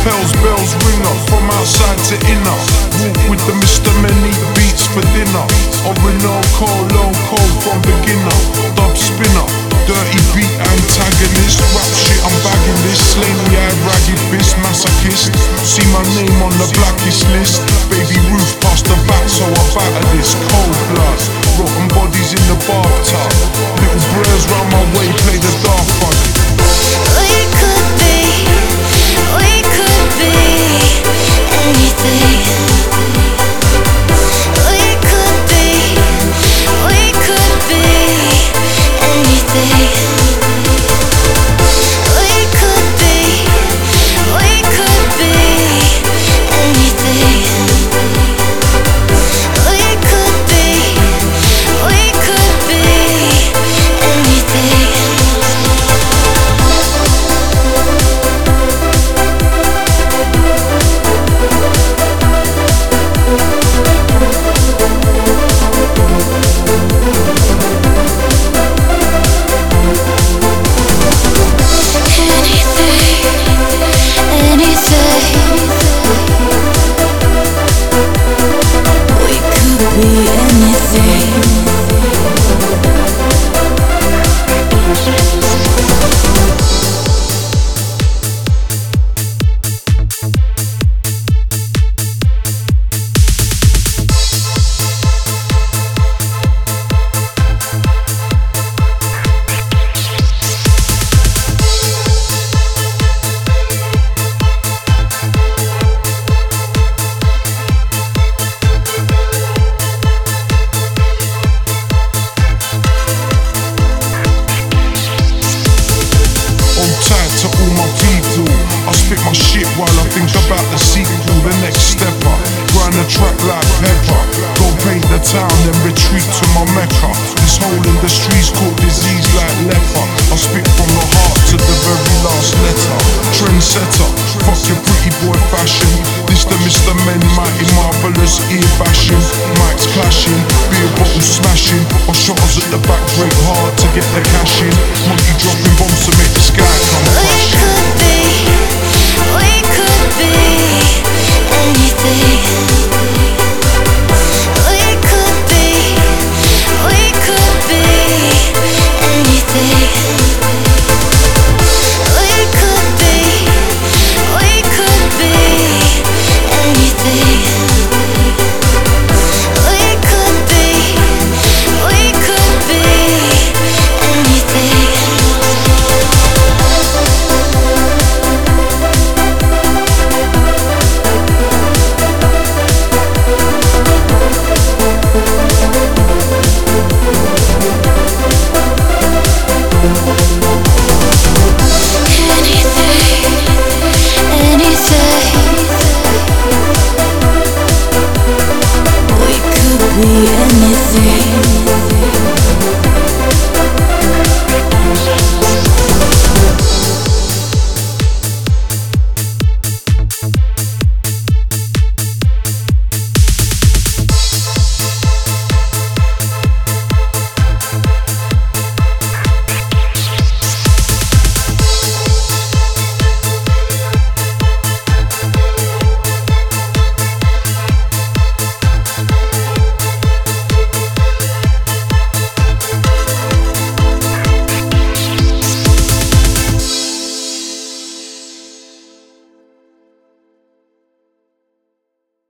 Lapels, bells ring up from outside to inner. Walk with the Mr. Many beats for dinner. Orinoco, loco from beginner. Dub spinner, while I think about the sequel, the next step up. Grind the track like pepper. Go paint the town, then retreat to my mecca. This whole industry's caught disease like leper. I spit from the heart to the very last letter. Trendsetter, fuck your pretty boy fashion. This the Mr. Men, mighty marvelous ear bashing. Mics clashing, beer bottles smashing. Or shotters at the back break hard to get the cash in. Monkey dropping bombs to make the be anything